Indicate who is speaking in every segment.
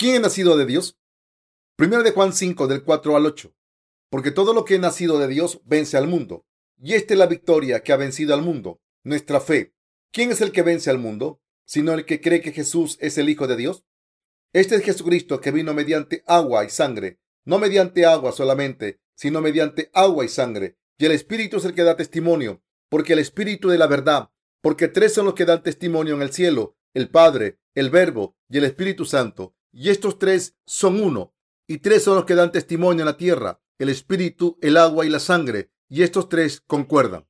Speaker 1: ¿Quién es nacido de Dios? Primero de Juan 5, del 4 al 8. Porque todo lo que es nacido de Dios vence al mundo. Y esta es la victoria que ha vencido al mundo, nuestra fe. ¿Quién es el que vence al mundo? Sino el que cree que Jesús es el Hijo de Dios. Este es Jesucristo que vino mediante agua y sangre, no mediante agua solamente, sino mediante agua y sangre. Y el Espíritu es el que da testimonio, porque el Espíritu de la verdad, porque tres son los que dan testimonio en el cielo, el Padre, el Verbo y el Espíritu Santo. Y estos tres son uno. Y tres son los que dan testimonio en la tierra, el Espíritu, el agua y la sangre. Y estos tres concuerdan.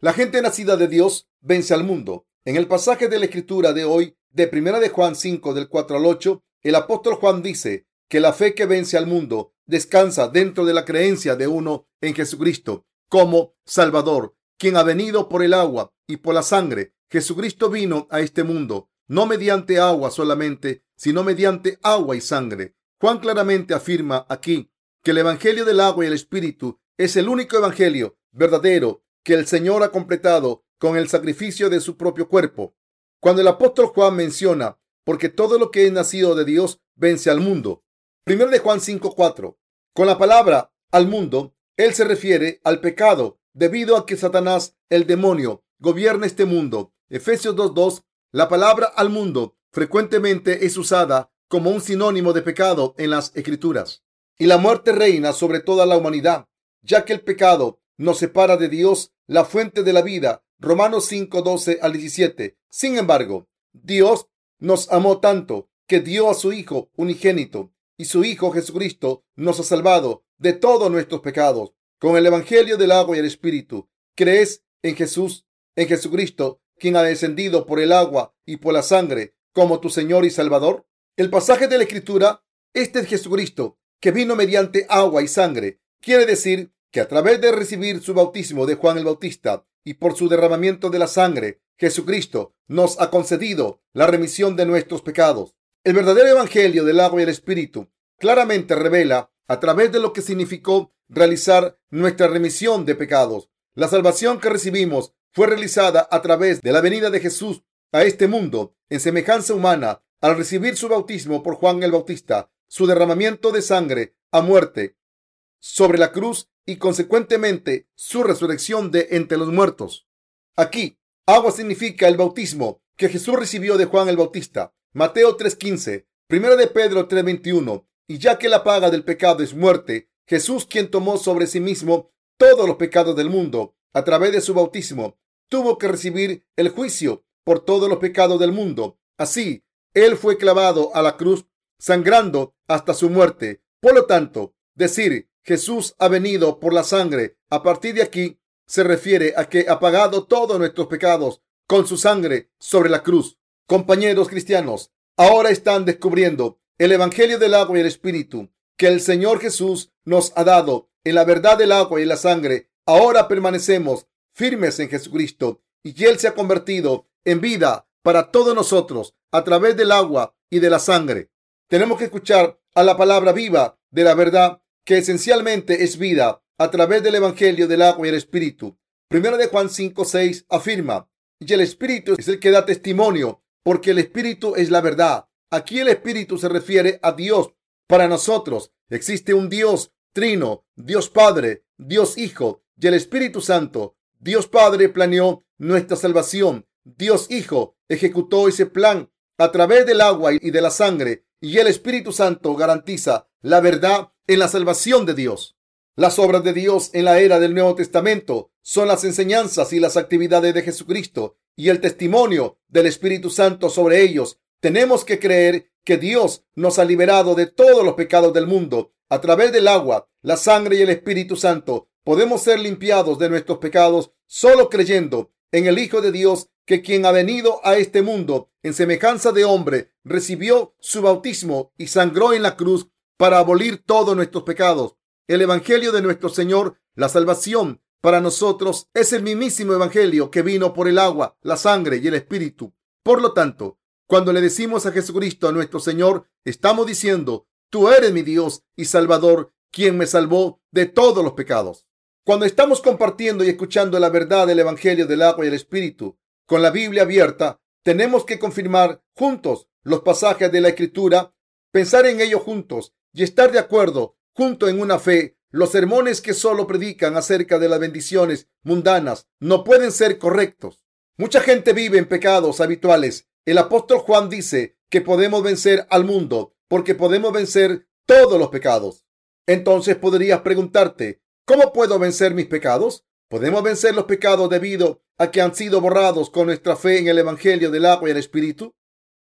Speaker 1: La gente nacida de Dios vence al mundo. En el pasaje de la Escritura de hoy, de Primera de Juan 5, del 4 al 8, el apóstol Juan dice que la fe que vence al mundo descansa dentro de la creencia de uno en Jesucristo como Salvador, quien ha venido por el agua y por la sangre. Jesucristo vino a este mundo no mediante agua solamente, sino mediante agua y sangre. Juan claramente afirma aquí que el Evangelio del agua y el Espíritu es el único Evangelio verdadero que el Señor ha completado con el sacrificio de su propio cuerpo. Cuando el apóstol Juan menciona porque todo lo que es nacido de Dios vence al mundo. Primero de Juan 5:4. Con la palabra al mundo, él se refiere al pecado debido a que Satanás, el demonio, gobierna este mundo. Efesios 2:2. La palabra al mundo frecuentemente es usada como un sinónimo de pecado en las escrituras. Y la muerte reina sobre toda la humanidad, ya que el pecado nos separa de Dios, la fuente de la vida. Romanos 5:12 al 17. Sin embargo, Dios nos amó tanto que dio a su Hijo unigénito y su Hijo Jesucristo nos ha salvado de todos nuestros pecados. Con el Evangelio del agua y el Espíritu, crees en Jesús, en Jesucristo, quien ha descendido por el agua y por la sangre como tu Señor y Salvador. El pasaje de la Escritura, este es Jesucristo, que vino mediante agua y sangre, quiere decir que a través de recibir su bautismo de Juan el Bautista y por su derramamiento de la sangre, Jesucristo nos ha concedido la remisión de nuestros pecados. El verdadero Evangelio del agua y el Espíritu claramente revela a través de lo que significó realizar nuestra remisión de pecados. La salvación que recibimos fue realizada a través de la venida de Jesús a este mundo en semejanza humana al recibir su bautismo por Juan el Bautista, su derramamiento de sangre a muerte sobre la cruz y consecuentemente su resurrección de entre los muertos. Aquí Agua significa el bautismo que Jesús recibió de Juan el Bautista. Mateo 3:15, primero de Pedro 3:21. Y ya que la paga del pecado es muerte, Jesús, quien tomó sobre sí mismo todos los pecados del mundo a través de su bautismo, tuvo que recibir el juicio por todos los pecados del mundo. Así, Él fue clavado a la cruz, sangrando hasta su muerte. Por lo tanto, decir Jesús ha venido por la sangre a partir de aquí se refiere a que ha pagado todos nuestros pecados con su sangre sobre la cruz. Compañeros cristianos, ahora están descubriendo el Evangelio del agua y el Espíritu que el Señor Jesús nos ha dado en la verdad del agua y la sangre. Ahora permanecemos firmes en Jesucristo y Él se ha convertido en vida para todos nosotros a través del agua y de la sangre. Tenemos que escuchar a la palabra viva de la verdad que esencialmente es vida a través del Evangelio del agua y el Espíritu. Primero de Juan 5, 6 afirma, y el Espíritu es el que da testimonio, porque el Espíritu es la verdad. Aquí el Espíritu se refiere a Dios. Para nosotros existe un Dios trino, Dios Padre, Dios Hijo y el Espíritu Santo. Dios Padre planeó nuestra salvación. Dios Hijo ejecutó ese plan a través del agua y de la sangre. Y el Espíritu Santo garantiza la verdad en la salvación de Dios. Las obras de Dios en la era del Nuevo Testamento son las enseñanzas y las actividades de Jesucristo y el testimonio del Espíritu Santo sobre ellos. Tenemos que creer que Dios nos ha liberado de todos los pecados del mundo a través del agua, la sangre y el Espíritu Santo. Podemos ser limpiados de nuestros pecados solo creyendo en el Hijo de Dios que quien ha venido a este mundo en semejanza de hombre recibió su bautismo y sangró en la cruz para abolir todos nuestros pecados. El Evangelio de nuestro Señor, la salvación para nosotros, es el mismísimo Evangelio que vino por el agua, la sangre y el Espíritu. Por lo tanto, cuando le decimos a Jesucristo, a nuestro Señor, estamos diciendo, tú eres mi Dios y Salvador, quien me salvó de todos los pecados. Cuando estamos compartiendo y escuchando la verdad del Evangelio del agua y el Espíritu, con la Biblia abierta, tenemos que confirmar juntos los pasajes de la Escritura pensar en ello juntos y estar de acuerdo junto en una fe. Los sermones que solo predican acerca de las bendiciones mundanas no pueden ser correctos. Mucha gente vive en pecados habituales. El apóstol Juan dice que podemos vencer al mundo porque podemos vencer todos los pecados. Entonces podrías preguntarte, ¿cómo puedo vencer mis pecados? Podemos vencer los pecados debido a que han sido borrados con nuestra fe en el Evangelio del agua y el Espíritu.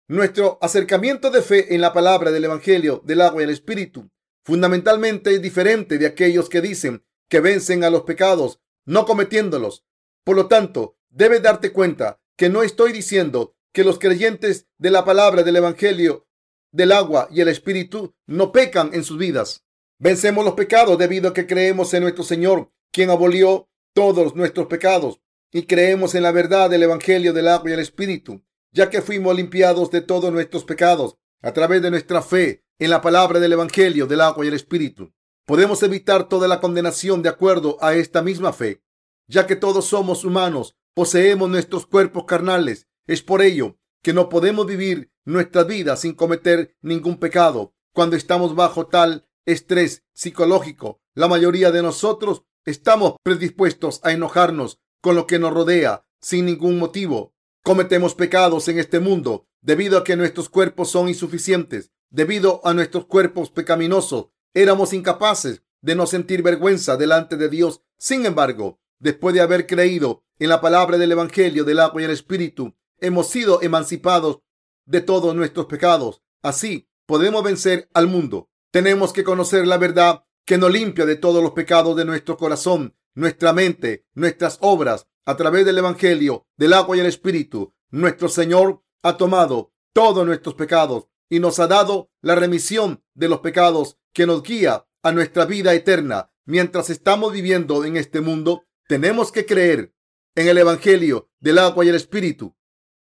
Speaker 1: Nuestro acercamiento de fe en la palabra del Evangelio del agua y el Espíritu fundamentalmente es diferente de aquellos que dicen que vencen a los pecados no cometiéndolos. Por lo tanto, debes darte cuenta que no estoy diciendo que los creyentes de la palabra del Evangelio del agua y el Espíritu no pecan en sus vidas. Vencemos los pecados debido a que creemos en nuestro Señor, quien abolió todos nuestros pecados, y creemos en la verdad del Evangelio del agua y el Espíritu, ya que fuimos limpiados de todos nuestros pecados a través de nuestra fe en la palabra del Evangelio del agua y el Espíritu. Podemos evitar toda la condenación de acuerdo a esta misma fe, ya que todos somos humanos, poseemos nuestros cuerpos carnales. Es por ello que no podemos vivir nuestra vida sin cometer ningún pecado. Cuando estamos bajo tal estrés psicológico, la mayoría de nosotros estamos predispuestos a enojarnos con lo que nos rodea sin ningún motivo. Cometemos pecados en este mundo debido a que nuestros cuerpos son insuficientes. Debido a nuestros cuerpos pecaminosos, éramos incapaces de no sentir vergüenza delante de Dios. Sin embargo, después de haber creído en la palabra del Evangelio del agua y el Espíritu, hemos sido emancipados de todos nuestros pecados. Así podemos vencer al mundo. Tenemos que conocer la verdad que nos limpia de todos los pecados de nuestro corazón, nuestra mente, nuestras obras, a través del Evangelio, del agua y el Espíritu. Nuestro Señor ha tomado todos nuestros pecados y nos ha dado la remisión de los pecados que nos guía a nuestra vida eterna. Mientras estamos viviendo en este mundo, tenemos que creer en el Evangelio del agua y el Espíritu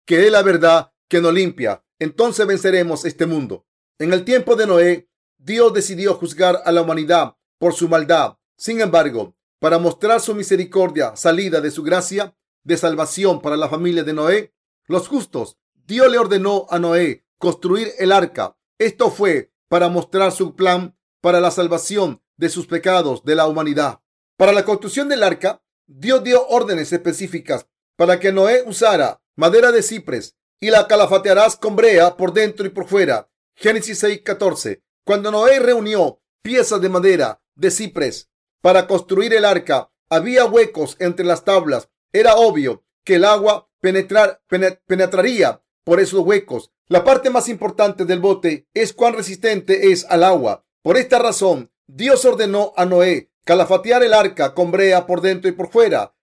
Speaker 1: que es la verdad que nos limpia. Entonces venceremos este mundo. En el tiempo de Noé, Dios decidió juzgar a la humanidad por su maldad. Sin embargo, para mostrar su misericordia salida de su gracia de salvación para la familia de Noé, los justos, Dios le ordenó a Noé construir el arca. Esto fue para mostrar su plan para la salvación de sus pecados de la humanidad. Para la construcción del arca, Dios dio órdenes específicas para que Noé usara madera de cipres, y la calafatearás con brea por dentro y por fuera. Génesis 6:14. Cuando Noé reunió piezas de madera de cipres para construir el arca, había huecos entre las tablas. Era obvio que el agua penetrar, penetraría por esos huecos. La parte más importante del bote es cuán resistente es al agua. Por esta razón, Dios ordenó a Noé calafatear el arca con brea por dentro y por fuera.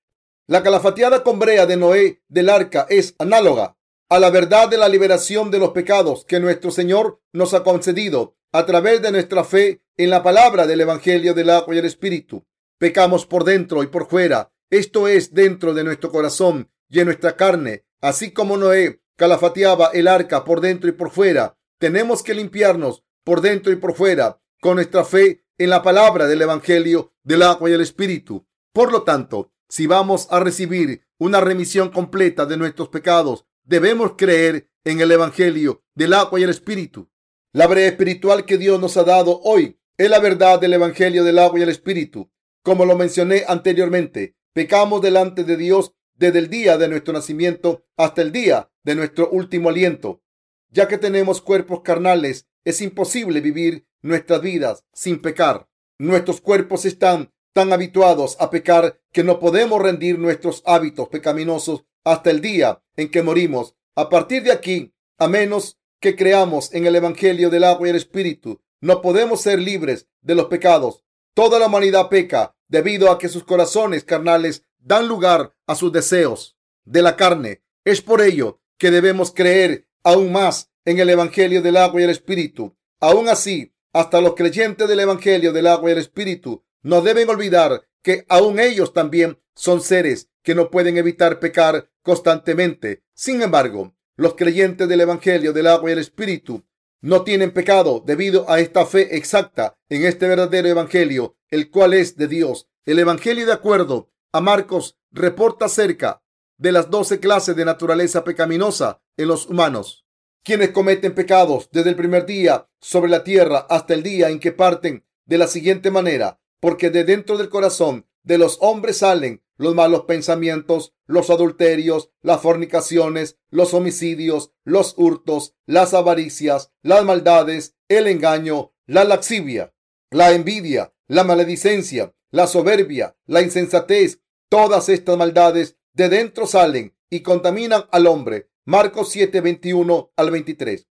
Speaker 1: La calafateada con brea de Noé del arca es análoga a la verdad de la liberación de los pecados que nuestro Señor nos ha concedido a través de nuestra fe en la palabra del Evangelio del agua y el Espíritu. Pecamos por dentro y por fuera, esto es dentro de nuestro corazón y en nuestra carne, así como Noé calafateaba el arca por dentro y por fuera. Tenemos que limpiarnos por dentro y por fuera con nuestra fe en la palabra del Evangelio del agua y el Espíritu. Por lo tanto, si vamos a recibir una remisión completa de nuestros pecados, debemos creer en el Evangelio del agua y el Espíritu. La brea espiritual que Dios nos ha dado hoy es la verdad del Evangelio del agua y el Espíritu. Como lo mencioné anteriormente, pecamos delante de Dios desde el día de nuestro nacimiento hasta el día de nuestro último aliento. Ya que tenemos cuerpos carnales, es imposible vivir nuestras vidas sin pecar. Nuestros cuerpos están tan habituados a pecar que no podemos rendir nuestros hábitos pecaminosos hasta el día en que morimos. A partir de aquí, a menos que creamos en el Evangelio del agua y el Espíritu, no podemos ser libres de los pecados. Toda la humanidad peca debido a que sus corazones carnales dan lugar a sus deseos de la carne. Es por ello que debemos creer aún más en el Evangelio del agua y el Espíritu. Aún así, hasta los creyentes del Evangelio del agua y el Espíritu no deben olvidar que aún ellos también son seres que no pueden evitar pecar constantemente. Sin embargo, los creyentes del Evangelio del agua y el Espíritu no tienen pecado debido a esta fe exacta en este verdadero Evangelio, el cual es de Dios. El Evangelio de acuerdo a Marcos reporta acerca de las doce clases de naturaleza pecaminosa en los humanos. quienes cometen pecados desde el primer día sobre la tierra hasta el día en que parten de la siguiente manera, porque de dentro del corazón de los hombres salen los malos pensamientos, los adulterios, las fornicaciones, los homicidios, los hurtos, las avaricias, las maldades, el engaño, la laxivia, la envidia, la maledicencia, la soberbia, la insensatez. Todas estas maldades de dentro salen y contaminan al hombre Marcos 7, 21 al 23.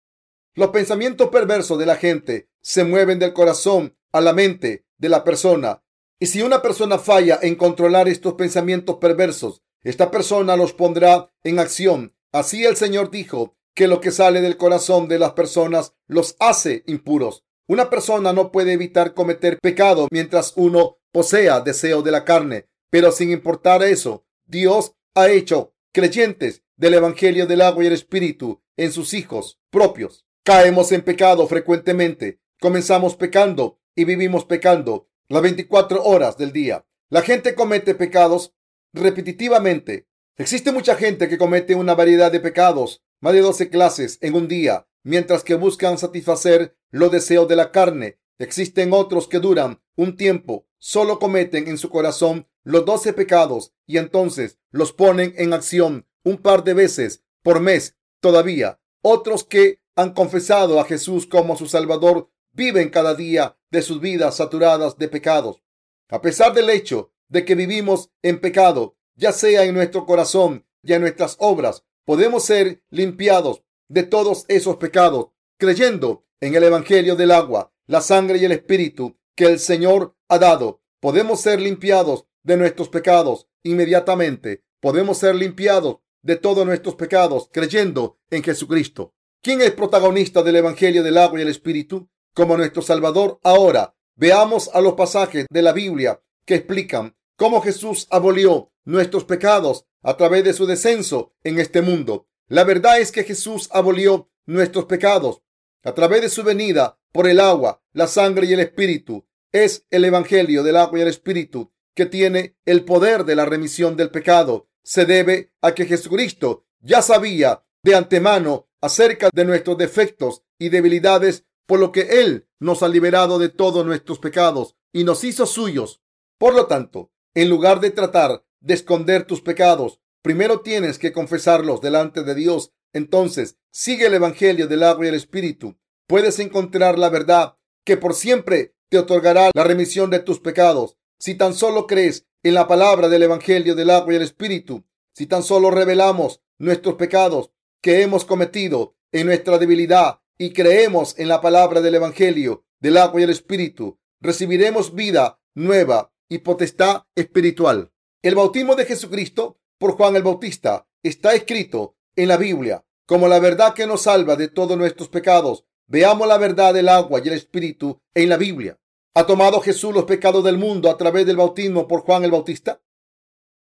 Speaker 1: Los pensamientos perversos de la gente se mueven del corazón a la mente de la persona. Y si una persona falla en controlar estos pensamientos perversos, esta persona los pondrá en acción. Así el Señor dijo que lo que sale del corazón de las personas los hace impuros. Una persona no puede evitar cometer pecado mientras uno posea deseo de la carne, pero sin importar eso, Dios ha hecho creyentes del Evangelio del agua y el Espíritu en sus hijos propios. Caemos en pecado frecuentemente. Comenzamos pecando y vivimos pecando las 24 horas del día. La gente comete pecados repetitivamente. Existe mucha gente que comete una variedad de pecados, más de 12 clases en un día, mientras que buscan satisfacer los deseos de la carne. Existen otros que duran un tiempo, solo cometen en su corazón los 12 pecados y entonces los ponen en acción un par de veces por mes todavía. Otros que han confesado a Jesús como su Salvador viven cada día de sus vidas saturadas de pecados. A pesar del hecho de que vivimos en pecado, ya sea en nuestro corazón y en nuestras obras, podemos ser limpiados de todos esos pecados creyendo en el Evangelio del agua, la sangre y el Espíritu que el Señor ha dado. Podemos ser limpiados de nuestros pecados inmediatamente. Podemos ser limpiados de todos nuestros pecados creyendo en Jesucristo. ¿Quién es protagonista del Evangelio del agua y el Espíritu como nuestro Salvador? Ahora veamos a los pasajes de la Biblia que explican cómo Jesús abolió nuestros pecados a través de su descenso en este mundo. La verdad es que Jesús abolió nuestros pecados a través de su venida por el agua, la sangre y el Espíritu. Es el Evangelio del agua y el Espíritu que tiene el poder de la remisión del pecado se debe a que Jesucristo ya sabía de antemano acerca de nuestros defectos y debilidades, por lo que Él nos ha liberado de todos nuestros pecados y nos hizo suyos. Por lo tanto, en lugar de tratar de esconder tus pecados, primero tienes que confesarlos delante de Dios. Entonces, sigue el Evangelio del agua y el Espíritu. Puedes encontrar la verdad que por siempre te otorgará la remisión de tus pecados. Si tan solo crees en la palabra del Evangelio del agua y el Espíritu, si tan solo revelamos nuestros pecados que hemos cometido en nuestra debilidad y creemos en la palabra del Evangelio del agua y el Espíritu, recibiremos vida nueva y potestad espiritual. El bautismo de Jesucristo por Juan el Bautista está escrito en la Biblia como la verdad que nos salva de todos nuestros pecados. Veamos la verdad del agua y el Espíritu en la Biblia. ¿Ha tomado Jesús los pecados del mundo a través del bautismo por Juan el Bautista?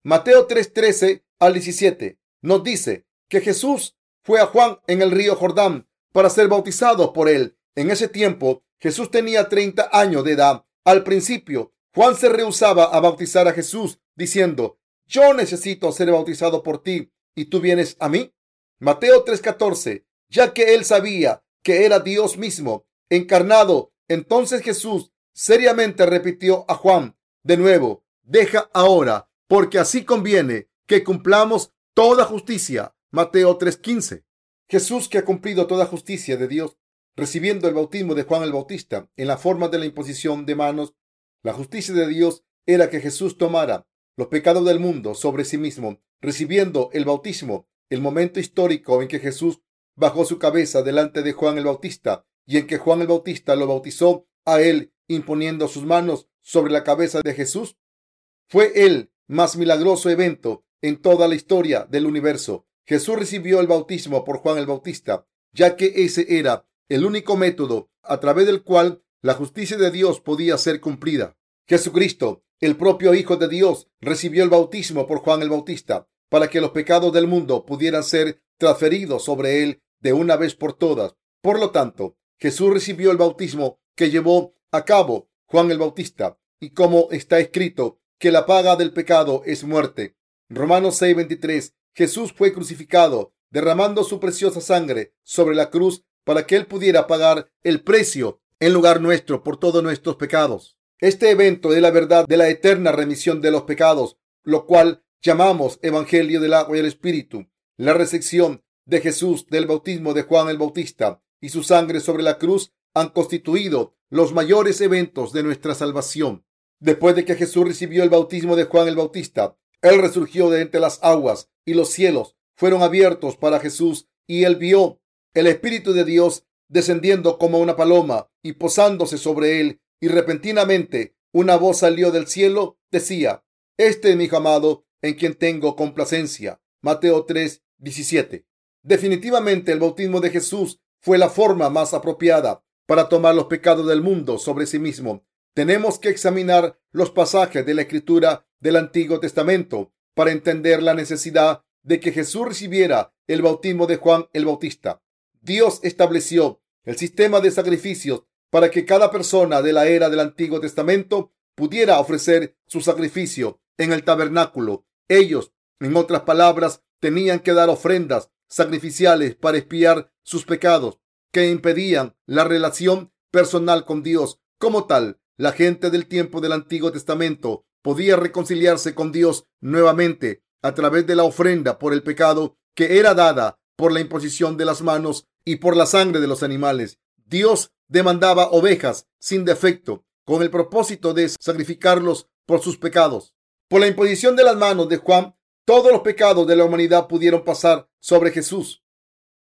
Speaker 1: Mateo 3:13 al 17 nos dice que Jesús fue a Juan en el río Jordán para ser bautizado por él. En ese tiempo Jesús tenía 30 años de edad. Al principio, Juan se rehusaba a bautizar a Jesús diciendo, yo necesito ser bautizado por ti y tú vienes a mí. Mateo 3:14, ya que él sabía que era Dios mismo encarnado, entonces Jesús seriamente repitió a Juan de nuevo, deja ahora, porque así conviene que cumplamos toda justicia. Mateo 3:15. Jesús que ha cumplido toda justicia de Dios, recibiendo el bautismo de Juan el Bautista en la forma de la imposición de manos, la justicia de Dios era que Jesús tomara los pecados del mundo sobre sí mismo, recibiendo el bautismo, el momento histórico en que Jesús bajó su cabeza delante de Juan el Bautista y en que Juan el Bautista lo bautizó a él imponiendo sus manos sobre la cabeza de Jesús, fue el más milagroso evento en toda la historia del universo. Jesús recibió el bautismo por Juan el Bautista, ya que ese era el único método a través del cual la justicia de Dios podía ser cumplida. Jesucristo, el propio Hijo de Dios, recibió el bautismo por Juan el Bautista para que los pecados del mundo pudieran ser transferidos sobre él de una vez por todas. Por lo tanto, Jesús recibió el bautismo que llevó a cabo Juan el Bautista y como está escrito que la paga del pecado es muerte. Romanos 6:23 Jesús fue crucificado derramando su preciosa sangre sobre la cruz para que Él pudiera pagar el precio en lugar nuestro por todos nuestros pecados. Este evento es la verdad de la eterna remisión de los pecados, lo cual llamamos Evangelio del agua y el Espíritu. La recepción de Jesús del bautismo de Juan el Bautista y su sangre sobre la cruz han constituido los mayores eventos de nuestra salvación. Después de que Jesús recibió el bautismo de Juan el Bautista, Él resurgió de entre las aguas y los cielos fueron abiertos para Jesús y Él vio el Espíritu de Dios descendiendo como una paloma y posándose sobre Él y repentinamente una voz salió del cielo, decía, Este es mi amado en quien tengo complacencia. Mateo 3, 17. Definitivamente el bautismo de Jesús fue la forma más apropiada para tomar los pecados del mundo sobre sí mismo. Tenemos que examinar los pasajes de la escritura del Antiguo Testamento para entender la necesidad de que Jesús recibiera el bautismo de Juan el Bautista. Dios estableció el sistema de sacrificios para que cada persona de la era del Antiguo Testamento pudiera ofrecer su sacrificio en el tabernáculo. Ellos, en otras palabras, tenían que dar ofrendas sacrificiales para expiar sus pecados que impedían la relación personal con Dios. Como tal, la gente del tiempo del Antiguo Testamento podía reconciliarse con Dios nuevamente a través de la ofrenda por el pecado que era dada por la imposición de las manos y por la sangre de los animales. Dios demandaba ovejas sin defecto con el propósito de sacrificarlos por sus pecados. Por la imposición de las manos de Juan, todos los pecados de la humanidad pudieron pasar sobre Jesús.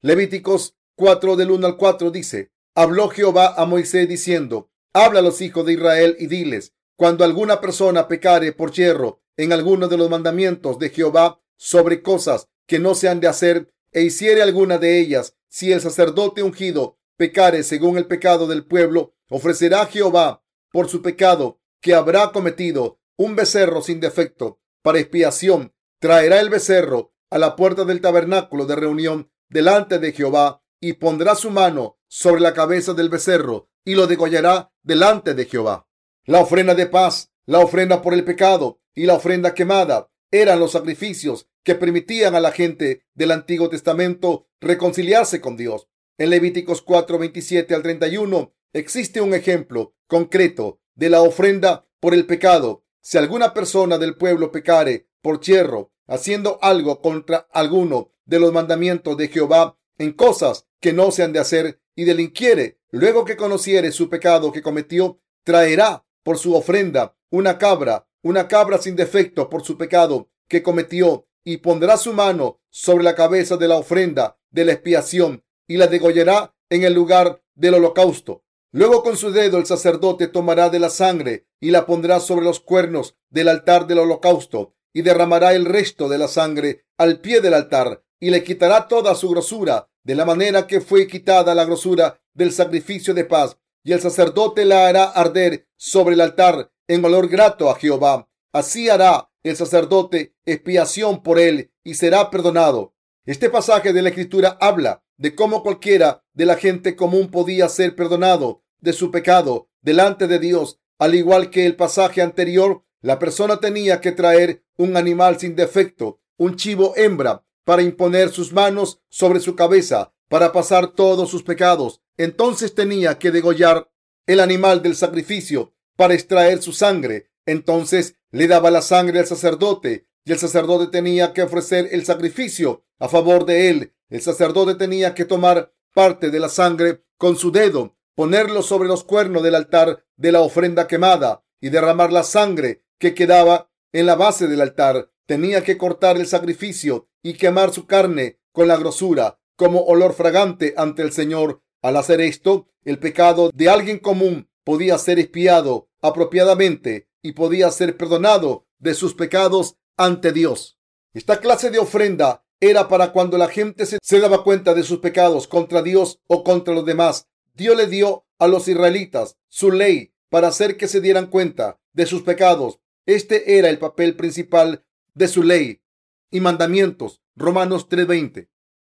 Speaker 1: Levíticos 4 del 1 al 4 dice, habló Jehová a Moisés diciendo, habla a los hijos de Israel y diles, cuando alguna persona pecare por hierro en alguno de los mandamientos de Jehová sobre cosas que no se han de hacer e hiciere alguna de ellas, si el sacerdote ungido pecare según el pecado del pueblo, ofrecerá a Jehová por su pecado que habrá cometido un becerro sin defecto para expiación. Traerá el becerro a la puerta del tabernáculo de reunión delante de Jehová y pondrá su mano sobre la cabeza del becerro y lo degollará delante de Jehová. La ofrenda de paz, la ofrenda por el pecado y la ofrenda quemada eran los sacrificios que permitían a la gente del Antiguo Testamento reconciliarse con Dios. En Levíticos 4, 27 al 31 existe un ejemplo concreto de la ofrenda por el pecado. Si alguna persona del pueblo pecare por hierro, haciendo algo contra alguno de los mandamientos de Jehová en cosas que no se han de hacer y delinquiere, luego que conociere su pecado que cometió, traerá por su ofrenda una cabra, una cabra sin defecto por su pecado que cometió, y pondrá su mano sobre la cabeza de la ofrenda de la expiación y la degollará en el lugar del holocausto. Luego con su dedo el sacerdote tomará de la sangre y la pondrá sobre los cuernos del altar del holocausto y derramará el resto de la sangre al pie del altar y le quitará toda su grosura de la manera que fue quitada la grosura del sacrificio de paz, y el sacerdote la hará arder sobre el altar en olor grato a Jehová. Así hará el sacerdote expiación por él y será perdonado. Este pasaje de la Escritura habla de cómo cualquiera de la gente común podía ser perdonado de su pecado delante de Dios. Al igual que el pasaje anterior, la persona tenía que traer un animal sin defecto, un chivo hembra, para imponer sus manos sobre su cabeza, para pasar todos sus pecados. Entonces tenía que degollar el animal del sacrificio para extraer su sangre. Entonces le daba la sangre al sacerdote y el sacerdote tenía que ofrecer el sacrificio a favor de él. El sacerdote tenía que tomar parte de la sangre con su dedo, ponerlo sobre los cuernos del altar de la ofrenda quemada y derramar la sangre que quedaba en la base del altar. Tenía que cortar el sacrificio y quemar su carne con la grosura como olor fragante ante el Señor. Al hacer esto, el pecado de alguien común podía ser espiado apropiadamente y podía ser perdonado de sus pecados ante Dios. Esta clase de ofrenda era para cuando la gente se, se, daba cuenta de sus pecados contra Dios o contra los demás. Dios le dio a los israelitas su ley para hacer que se dieran cuenta de sus pecados. Este era el papel principal de su ley y mandamientos. Romanos 3:20.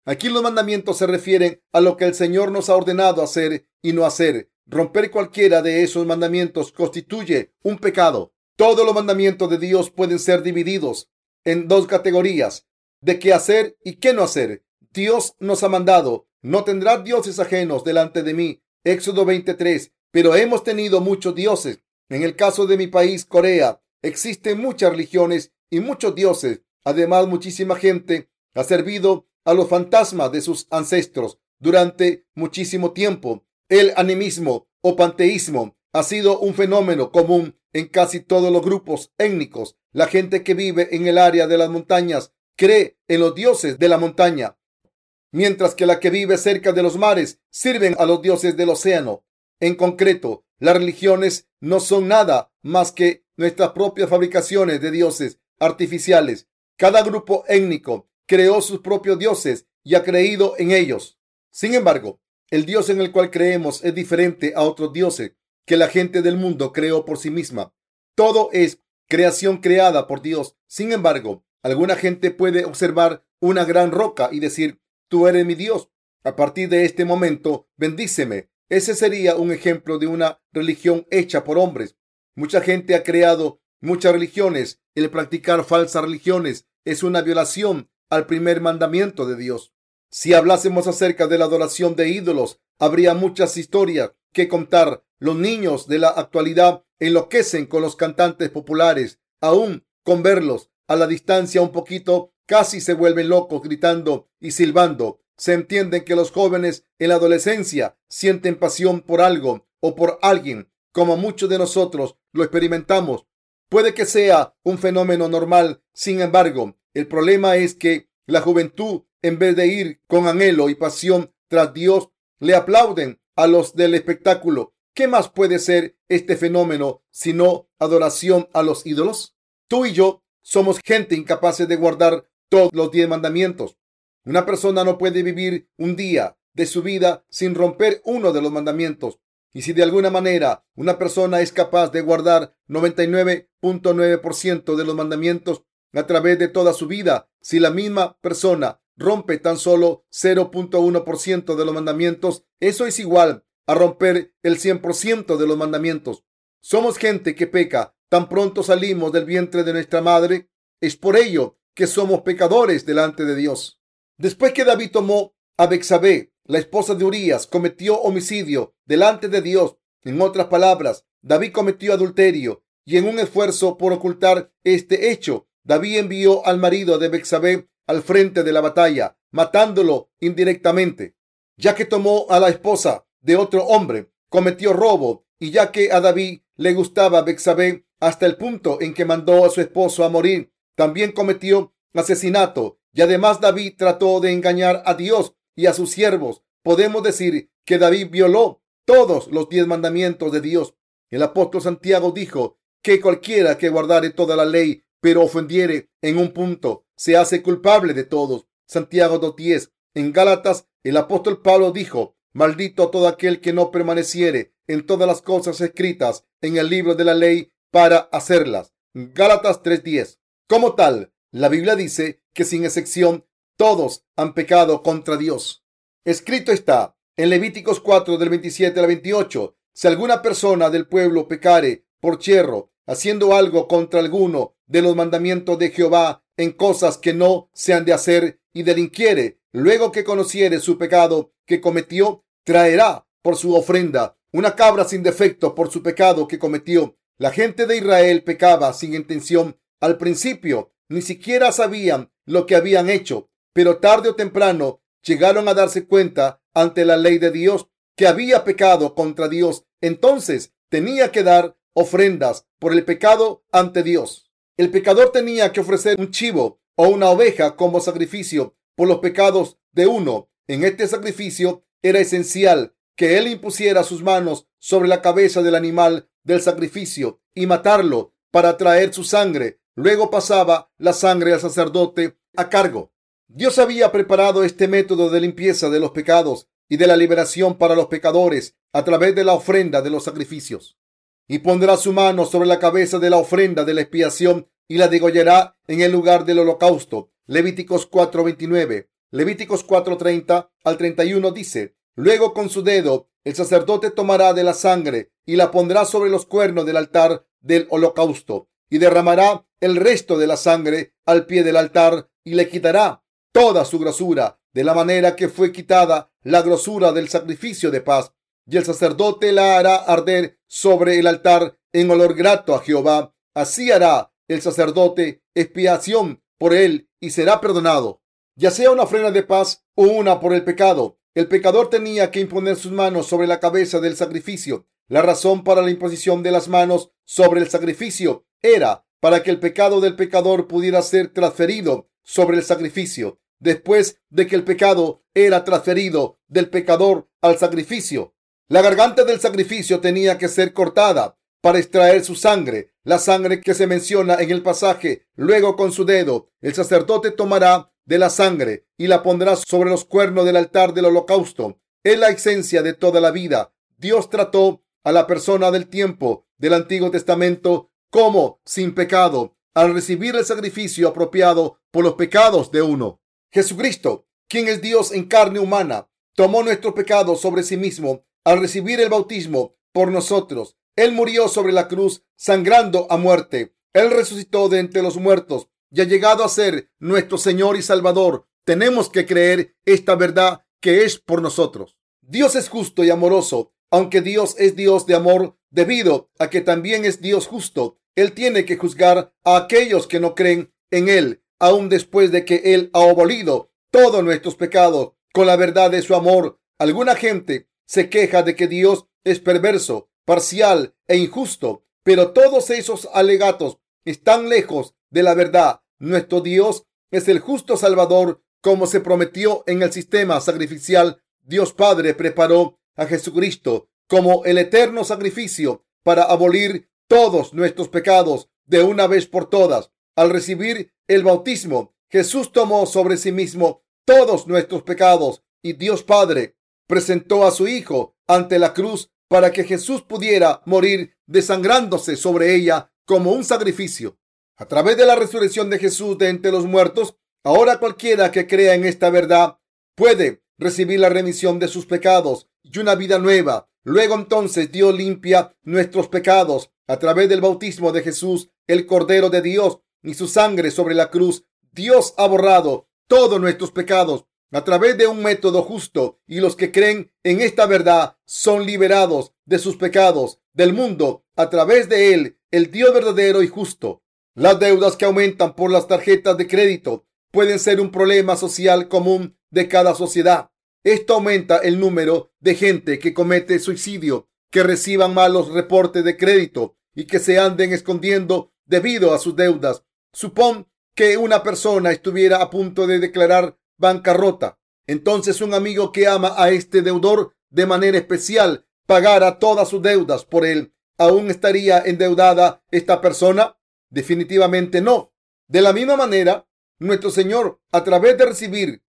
Speaker 1: Aquí los mandamientos se refieren a lo que el Señor nos ha ordenado hacer y no hacer. Romper cualquiera de esos mandamientos constituye un pecado. Todos los mandamientos de Dios pueden ser divididos en dos categorías, de qué hacer y qué no hacer. Dios nos ha mandado, no tendrás dioses ajenos delante de mí. Éxodo 23. Pero hemos tenido muchos dioses. En el caso de mi país, Corea, existen muchas religiones y muchos dioses. Además, muchísima gente ha servido a los fantasmas de sus ancestros durante muchísimo tiempo. El animismo o panteísmo ha sido un fenómeno común en casi todos los grupos étnicos. La gente que vive en el área de las montañas cree en los dioses de la montaña, mientras que la que vive cerca de los mares sirven a los dioses del océano. En concreto, las religiones no son nada más que nuestras propias fabricaciones de dioses artificiales. Cada grupo étnico creó sus propios dioses y ha creído en ellos. Sin embargo, el Dios en el cual creemos es diferente a otros dioses que la gente del mundo creó por sí misma. Todo es creación creada por Dios. Sin embargo, alguna gente puede observar una gran roca y decir, tú eres mi Dios. A partir de este momento, bendíceme. Ese sería un ejemplo de una religión hecha por hombres. Mucha gente ha creado muchas religiones. El practicar falsas religiones es una violación al primer mandamiento de Dios. Si hablásemos acerca de la adoración de ídolos, habría muchas historias que contar. Los niños de la actualidad enloquecen con los cantantes populares. Aún con verlos a la distancia un poquito, casi se vuelven locos gritando y silbando. Se entienden que los jóvenes en la adolescencia sienten pasión por algo o por alguien, como muchos de nosotros lo experimentamos. Puede que sea un fenómeno normal, sin embargo, el problema es que la juventud, en vez de ir con anhelo y pasión tras Dios, le aplauden a los del espectáculo. ¿Qué más puede ser este fenómeno sino adoración a los ídolos? Tú y yo somos gente incapaz de guardar todos los diez mandamientos. Una persona no puede vivir un día de su vida sin romper uno de los mandamientos. Y si de alguna manera una persona es capaz de guardar 99.9% de los mandamientos, a través de toda su vida. Si la misma persona rompe tan solo 0.1% de los mandamientos, eso es igual a romper el 100% de los mandamientos. Somos gente que peca tan pronto salimos del vientre de nuestra madre. Es por ello que somos pecadores delante de Dios. Después que David tomó a Bexabé, la esposa de Urias, cometió homicidio delante de Dios. En otras palabras, David cometió adulterio y en un esfuerzo por ocultar este hecho, David envió al marido de Bexabé al frente de la batalla, matándolo indirectamente. Ya que tomó a la esposa de otro hombre, cometió robo, y ya que a David le gustaba Bexabé hasta el punto en que mandó a su esposo a morir, también cometió asesinato, y además David trató de engañar a Dios y a sus siervos. Podemos decir que David violó todos los diez mandamientos de Dios. El apóstol Santiago dijo que cualquiera que guardare toda la ley pero ofendiere en un punto, se hace culpable de todos. Santiago 2.10. En Gálatas, el apóstol Pablo dijo, maldito todo aquel que no permaneciere en todas las cosas escritas en el libro de la ley para hacerlas. Gálatas 3.10. Como tal, la Biblia dice que sin excepción todos han pecado contra Dios. Escrito está en Levíticos 4 del 27 al 28. Si alguna persona del pueblo pecare por cherro, haciendo algo contra alguno de los mandamientos de Jehová en cosas que no se han de hacer y delinquiere, luego que conociere su pecado que cometió, traerá por su ofrenda una cabra sin defecto por su pecado que cometió. La gente de Israel pecaba sin intención. Al principio ni siquiera sabían lo que habían hecho, pero tarde o temprano llegaron a darse cuenta ante la ley de Dios que había pecado contra Dios. Entonces tenía que dar ofrendas por el pecado ante Dios. El pecador tenía que ofrecer un chivo o una oveja como sacrificio por los pecados de uno. En este sacrificio era esencial que él impusiera sus manos sobre la cabeza del animal del sacrificio y matarlo para traer su sangre. Luego pasaba la sangre al sacerdote a cargo. Dios había preparado este método de limpieza de los pecados y de la liberación para los pecadores a través de la ofrenda de los sacrificios y pondrá su mano sobre la cabeza de la ofrenda de la expiación y la degollará en el lugar del holocausto. Levíticos 4:29. Levíticos 4:30 al 31 dice, Luego con su dedo el sacerdote tomará de la sangre y la pondrá sobre los cuernos del altar del holocausto y derramará el resto de la sangre al pie del altar y le quitará toda su grosura de la manera que fue quitada la grosura del sacrificio de paz, y el sacerdote la hará arder sobre el altar en olor grato a Jehová. Así hará el sacerdote expiación por él y será perdonado, ya sea una ofrenda de paz o una por el pecado. El pecador tenía que imponer sus manos sobre la cabeza del sacrificio. La razón para la imposición de las manos sobre el sacrificio era para que el pecado del pecador pudiera ser transferido sobre el sacrificio. Después de que el pecado era transferido del pecador al sacrificio, la garganta del sacrificio tenía que ser cortada para extraer su sangre, la sangre que se menciona en el pasaje. Luego con su dedo, el sacerdote tomará de la sangre y la pondrá sobre los cuernos del altar del holocausto. Es la esencia de toda la vida. Dios trató a la persona del tiempo del Antiguo Testamento como sin pecado al recibir el sacrificio apropiado por los pecados de uno. Jesucristo, quien es Dios en carne humana, tomó nuestros pecados sobre sí mismo al recibir el bautismo por nosotros. Él murió sobre la cruz sangrando a muerte. Él resucitó de entre los muertos y ha llegado a ser nuestro Señor y Salvador. Tenemos que creer esta verdad que es por nosotros. Dios es justo y amoroso, aunque Dios es Dios de amor, debido a que también es Dios justo. Él tiene que juzgar a aquellos que no creen en Él, aun después de que Él ha abolido todos nuestros pecados con la verdad de su amor. Alguna gente se queja de que Dios es perverso, parcial e injusto, pero todos esos alegatos están lejos de la verdad. Nuestro Dios es el justo Salvador, como se prometió en el sistema sacrificial. Dios Padre preparó a Jesucristo como el eterno sacrificio para abolir todos nuestros pecados de una vez por todas. Al recibir el bautismo, Jesús tomó sobre sí mismo todos nuestros pecados y Dios Padre presentó a su Hijo ante la cruz para que Jesús pudiera morir desangrándose sobre ella como un sacrificio. A través de la resurrección de Jesús de entre los muertos, ahora cualquiera que crea en esta verdad puede recibir la remisión de sus pecados y una vida nueva. Luego entonces Dios limpia nuestros pecados a través del bautismo de Jesús, el Cordero de Dios, y su sangre sobre la cruz. Dios ha borrado todos nuestros pecados a través de un método justo y los que creen en esta verdad son liberados de sus pecados del mundo a través de él, el Dios verdadero y justo. Las deudas que aumentan por las tarjetas de crédito pueden ser un problema social común de cada sociedad. Esto aumenta el número de gente que comete suicidio, que reciban malos reportes de crédito y que se anden escondiendo debido a sus deudas. Supón que una persona estuviera a punto de declarar bancarrota. Entonces un amigo que ama a este deudor de manera especial pagara todas sus deudas por él. ¿Aún estaría endeudada esta persona? Definitivamente no. De la misma manera, nuestro Señor, a través de recibir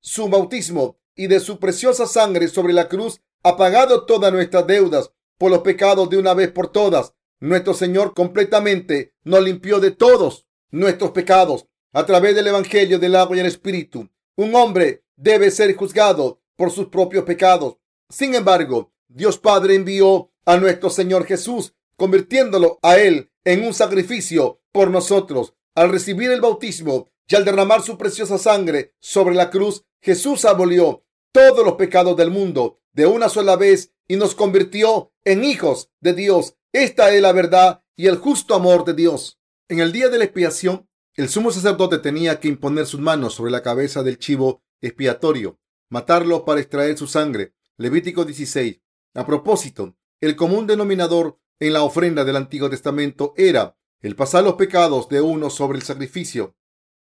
Speaker 1: su bautismo y de su preciosa sangre sobre la cruz, ha pagado todas nuestras deudas por los pecados de una vez por todas. Nuestro Señor completamente nos limpió de todos nuestros pecados a través del Evangelio del agua y el Espíritu. Un hombre debe ser juzgado por sus propios pecados. Sin embargo, Dios Padre envió a nuestro Señor Jesús, convirtiéndolo a Él en un sacrificio por nosotros. Al recibir el bautismo y al derramar su preciosa sangre sobre la cruz, Jesús abolió todos los pecados del mundo de una sola vez y nos convirtió en hijos de Dios. Esta es la verdad y el justo amor de Dios. En el día de la expiación, el sumo sacerdote tenía que imponer sus manos sobre la cabeza del chivo expiatorio, matarlo para extraer su sangre. Levítico 16. A propósito, el común denominador en la ofrenda del Antiguo Testamento era el pasar los pecados de uno sobre el sacrificio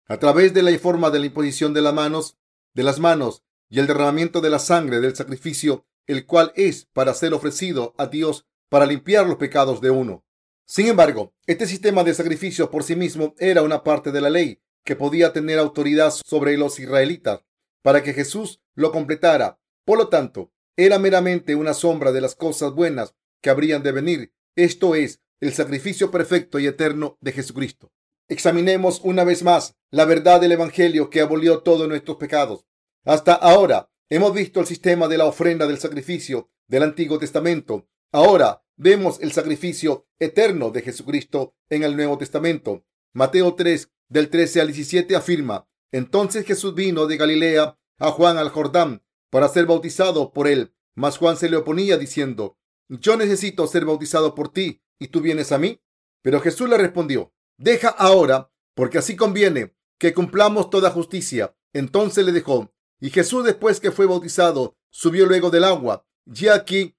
Speaker 1: a través de la forma de la imposición de las manos, de las manos y el derramamiento de la sangre del sacrificio, el cual es para ser ofrecido a Dios para limpiar los pecados de uno. Sin embargo, este sistema de sacrificio por sí mismo era una parte de la ley que podía tener autoridad sobre los israelitas para que Jesús lo completara. Por lo tanto, era meramente una sombra de las cosas buenas que habrían de venir, esto es, el sacrificio perfecto y eterno de Jesucristo. Examinemos una vez más la verdad del Evangelio que abolió todos nuestros pecados. Hasta ahora hemos visto el sistema de la ofrenda del sacrificio del Antiguo Testamento. Ahora vemos el sacrificio eterno de Jesucristo en el Nuevo Testamento. Mateo 3, del 13 al 17 afirma, entonces Jesús vino de Galilea a Juan al Jordán para ser bautizado por él. Mas Juan se le oponía diciendo, yo necesito ser bautizado por ti y tú vienes a mí. Pero Jesús le respondió, deja ahora, porque así conviene que cumplamos toda justicia. Entonces le dejó. Y Jesús, después que fue bautizado, subió luego del agua. Y aquí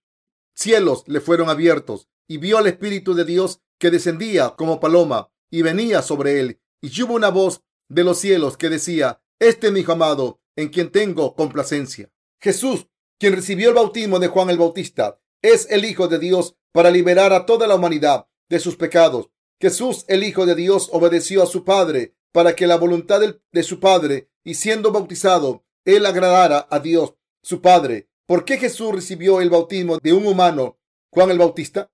Speaker 1: cielos le fueron abiertos y vio al Espíritu de Dios que descendía como paloma y venía sobre él. Y hubo una voz de los cielos que decía, Este es mi amado, en quien tengo complacencia. Jesús, quien recibió el bautismo de Juan el Bautista, es el Hijo de Dios para liberar a toda la humanidad de sus pecados. Jesús, el Hijo de Dios, obedeció a su Padre para que la voluntad de su Padre y siendo bautizado, él agradara a Dios, su Padre. ¿Por qué Jesús recibió el bautismo de un humano, Juan el Bautista?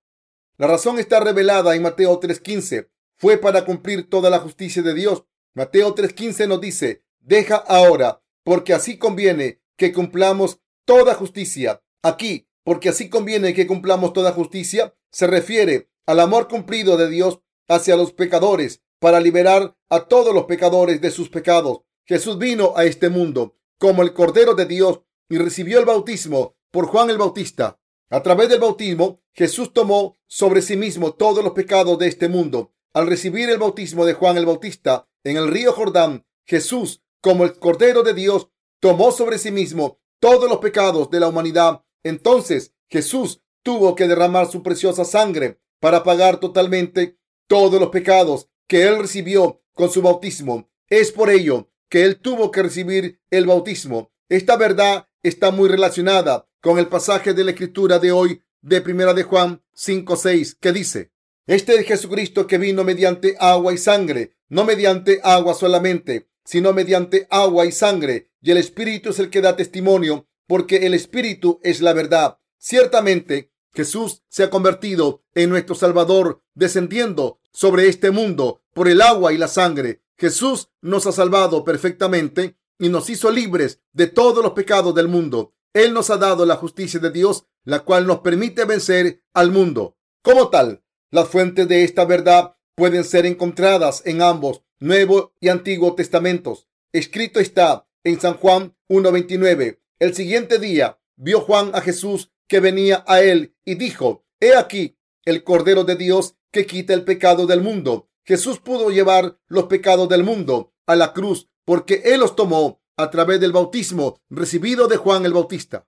Speaker 1: La razón está revelada en Mateo 3:15. Fue para cumplir toda la justicia de Dios. Mateo 3:15 nos dice, deja ahora, porque así conviene que cumplamos toda justicia. Aquí, porque así conviene que cumplamos toda justicia, se refiere al amor cumplido de Dios hacia los pecadores para liberar a todos los pecadores de sus pecados. Jesús vino a este mundo como el Cordero de Dios y recibió el bautismo por Juan el Bautista. A través del bautismo, Jesús tomó sobre sí mismo todos los pecados de este mundo. Al recibir el bautismo de Juan el Bautista en el río Jordán, Jesús, como el Cordero de Dios, tomó sobre sí mismo todos los pecados de la humanidad. Entonces Jesús tuvo que derramar su preciosa sangre para pagar totalmente todos los pecados que él recibió con su bautismo. Es por ello que él tuvo que recibir el bautismo. Esta verdad está muy relacionada con el pasaje de la escritura de hoy de Primera de Juan 5:6 que dice: Este es Jesucristo que vino mediante agua y sangre, no mediante agua solamente, sino mediante agua y sangre, y el Espíritu es el que da testimonio, porque el Espíritu es la verdad. Ciertamente, Jesús se ha convertido en nuestro Salvador, descendiendo sobre este mundo por el agua y la sangre. Jesús nos ha salvado perfectamente y nos hizo libres de todos los pecados del mundo. Él nos ha dado la justicia de Dios, la cual nos permite vencer al mundo. Como tal, las fuentes de esta verdad pueden ser encontradas en ambos Nuevo y Antiguo Testamentos. Escrito está en San Juan 1.29. El siguiente día vio Juan a Jesús que venía a él y dijo, He aquí el Cordero de Dios que quita el pecado del mundo. Jesús pudo llevar los pecados del mundo a la cruz porque Él los tomó a través del bautismo recibido de Juan el Bautista.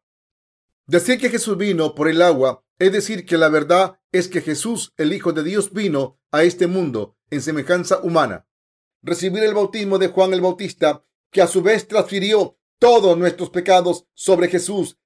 Speaker 1: Decir que Jesús vino por el agua es decir que la verdad es que Jesús, el Hijo de Dios, vino a este mundo en semejanza humana. Recibir el bautismo de Juan el Bautista, que a su vez transfirió todos nuestros pecados sobre Jesús.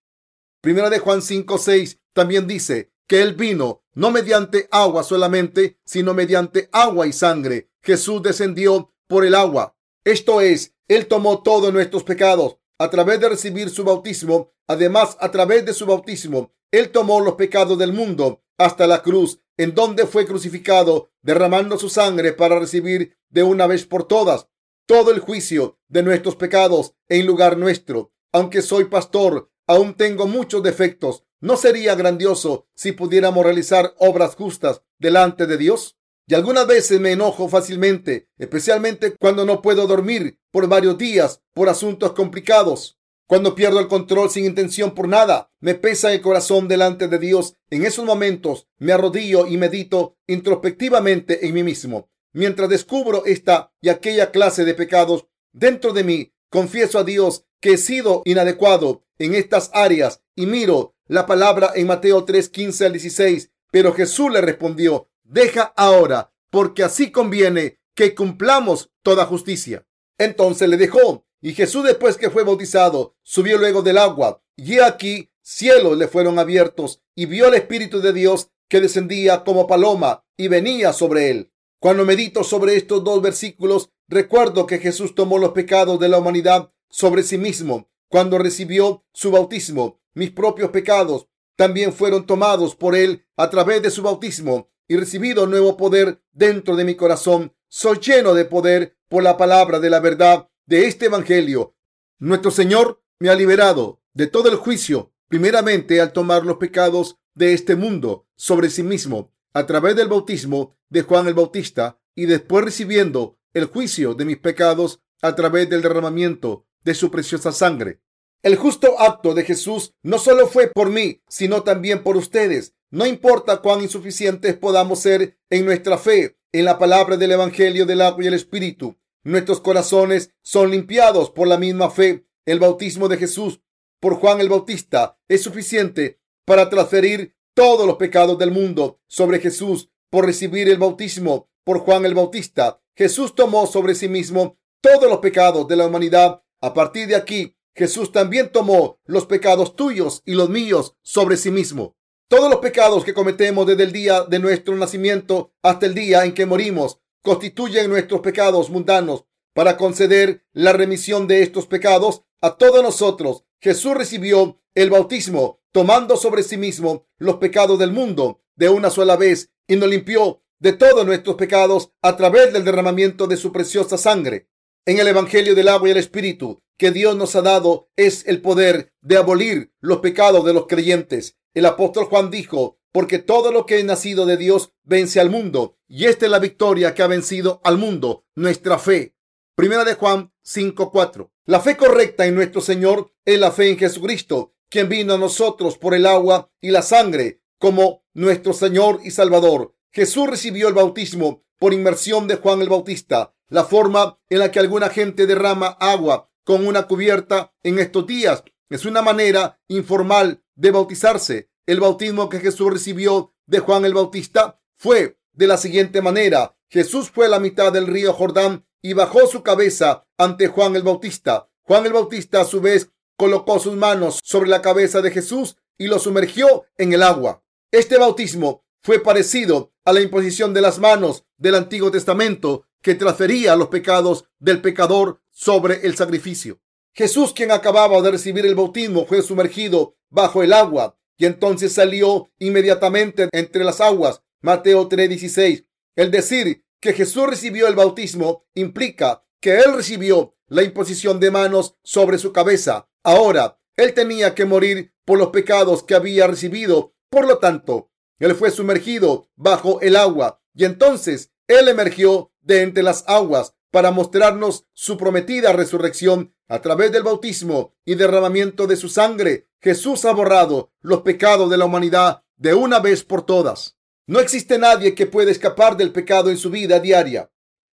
Speaker 1: Primera de Juan 5:6 también dice que Él vino no mediante agua solamente, sino mediante agua y sangre. Jesús descendió por el agua. Esto es, Él tomó todos nuestros pecados a través de recibir su bautismo. Además, a través de su bautismo, Él tomó los pecados del mundo hasta la cruz, en donde fue crucificado, derramando su sangre para recibir de una vez por todas todo el juicio de nuestros pecados en lugar nuestro. Aunque soy pastor, aún tengo muchos defectos. ¿No sería grandioso si pudiéramos realizar obras justas delante de Dios? Y algunas veces me enojo fácilmente, especialmente cuando no puedo dormir por varios días por asuntos complicados. Cuando pierdo el control sin intención por nada, me pesa el corazón delante de Dios. En esos momentos me arrodillo y medito introspectivamente en mí mismo. Mientras descubro esta y aquella clase de pecados dentro de mí, confieso a Dios que he sido inadecuado en estas áreas y miro la palabra en Mateo 3, 15 al 16. Pero Jesús le respondió, deja ahora, porque así conviene que cumplamos toda justicia. Entonces le dejó, y Jesús después que fue bautizado, subió luego del agua, y aquí cielos le fueron abiertos, y vio el Espíritu de Dios que descendía como paloma y venía sobre él. Cuando medito sobre estos dos versículos, recuerdo que Jesús tomó los pecados de la humanidad sobre sí mismo cuando recibió su bautismo. Mis propios pecados también fueron tomados por él a través de su bautismo y recibido nuevo poder dentro de mi corazón. Soy lleno de poder por la palabra de la verdad de este Evangelio. Nuestro Señor me ha liberado de todo el juicio, primeramente al tomar los pecados de este mundo sobre sí mismo a través del bautismo de Juan el Bautista y después recibiendo el juicio de mis pecados a través del derramamiento de su preciosa sangre. El justo acto de Jesús no solo fue por mí, sino también por ustedes. No importa cuán insuficientes podamos ser en nuestra fe, en la palabra del Evangelio del agua y el Espíritu. Nuestros corazones son limpiados por la misma fe. El bautismo de Jesús por Juan el Bautista es suficiente para transferir todos los pecados del mundo sobre Jesús por recibir el bautismo por Juan el Bautista. Jesús tomó sobre sí mismo todos los pecados de la humanidad. A partir de aquí, Jesús también tomó los pecados tuyos y los míos sobre sí mismo. Todos los pecados que cometemos desde el día de nuestro nacimiento hasta el día en que morimos constituyen nuestros pecados mundanos. Para conceder la remisión de estos pecados a todos nosotros, Jesús recibió el bautismo, tomando sobre sí mismo los pecados del mundo de una sola vez y nos limpió de todos nuestros pecados a través del derramamiento de su preciosa sangre. En el Evangelio del agua y el Espíritu que Dios nos ha dado es el poder de abolir los pecados de los creyentes. El apóstol Juan dijo, porque todo lo que es nacido de Dios vence al mundo, y esta es la victoria que ha vencido al mundo, nuestra fe. Primera de Juan 5:4. La fe correcta en nuestro Señor es la fe en Jesucristo, quien vino a nosotros por el agua y la sangre como nuestro Señor y Salvador. Jesús recibió el bautismo por inmersión de Juan el Bautista. La forma en la que alguna gente derrama agua con una cubierta en estos días es una manera informal de bautizarse. El bautismo que Jesús recibió de Juan el Bautista fue de la siguiente manera. Jesús fue a la mitad del río Jordán y bajó su cabeza ante Juan el Bautista. Juan el Bautista a su vez colocó sus manos sobre la cabeza de Jesús y lo sumergió en el agua. Este bautismo fue parecido a la imposición de las manos del Antiguo Testamento que transfería los pecados del pecador sobre el sacrificio. Jesús, quien acababa de recibir el bautismo, fue sumergido bajo el agua y entonces salió inmediatamente entre las aguas. Mateo 3:16. El decir que Jesús recibió el bautismo implica que él recibió la imposición de manos sobre su cabeza. Ahora, él tenía que morir por los pecados que había recibido. Por lo tanto, él fue sumergido bajo el agua y entonces él emergió de entre las aguas para mostrarnos su prometida resurrección a través del bautismo y derramamiento de su sangre. Jesús ha borrado los pecados de la humanidad de una vez por todas. No existe nadie que pueda escapar del pecado en su vida diaria,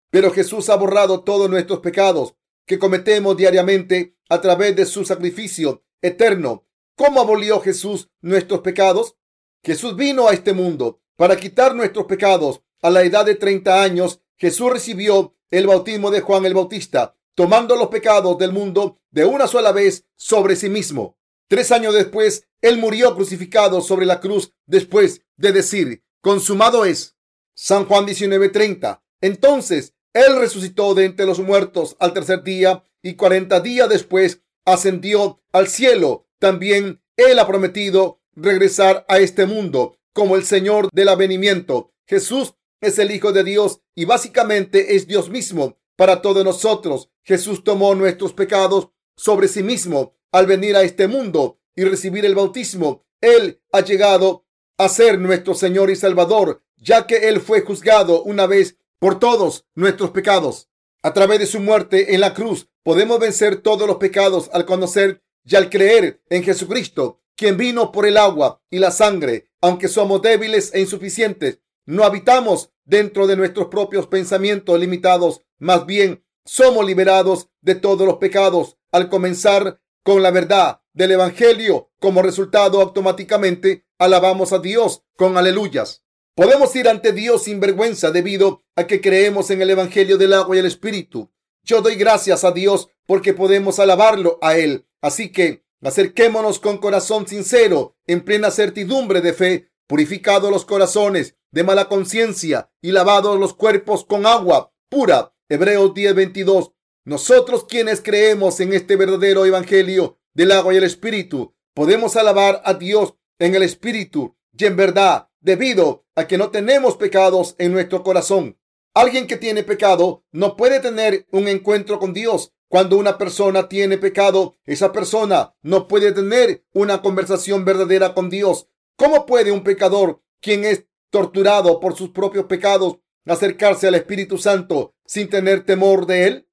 Speaker 1: pero Jesús ha borrado todos nuestros pecados que cometemos diariamente a través de su sacrificio eterno. ¿Cómo abolió Jesús nuestros pecados? Jesús vino a este mundo para quitar nuestros pecados. A la edad de 30 años, Jesús recibió el bautismo de Juan el Bautista, tomando los pecados del mundo de una sola vez sobre sí mismo. Tres años después, Él murió crucificado sobre la cruz después de decir, consumado es. San Juan 19:30. Entonces Él resucitó de entre los muertos al tercer día y cuarenta días después ascendió al cielo. También Él ha prometido regresar a este mundo como el Señor del avenimiento. Jesús es el Hijo de Dios y básicamente es Dios mismo para todos nosotros. Jesús tomó nuestros pecados sobre sí mismo al venir a este mundo y recibir el bautismo. Él ha llegado a ser nuestro Señor y Salvador, ya que Él fue juzgado una vez por todos nuestros pecados. A través de su muerte en la cruz podemos vencer todos los pecados al conocer y al creer en Jesucristo, quien vino por el agua y la sangre. Aunque somos débiles e insuficientes, no habitamos dentro de nuestros propios pensamientos limitados. Más bien, somos liberados de todos los pecados al comenzar con la verdad del Evangelio. Como resultado, automáticamente alabamos a Dios con aleluyas. Podemos ir ante Dios sin vergüenza debido a que creemos en el Evangelio del agua y el Espíritu. Yo doy gracias a Dios porque podemos alabarlo a Él. Así que acerquémonos con corazón sincero, en plena certidumbre de fe, purificados los corazones de mala conciencia y lavados los cuerpos con agua pura. Hebreos 10:22. Nosotros quienes creemos en este verdadero evangelio del agua y el espíritu, podemos alabar a Dios en el espíritu y en verdad, debido a que no tenemos pecados en nuestro corazón. Alguien que tiene pecado no puede tener un encuentro con Dios. Cuando una persona tiene pecado, esa persona no puede tener una conversación verdadera con Dios. ¿Cómo puede un pecador, quien es torturado por sus propios pecados, acercarse al Espíritu Santo sin tener temor de él?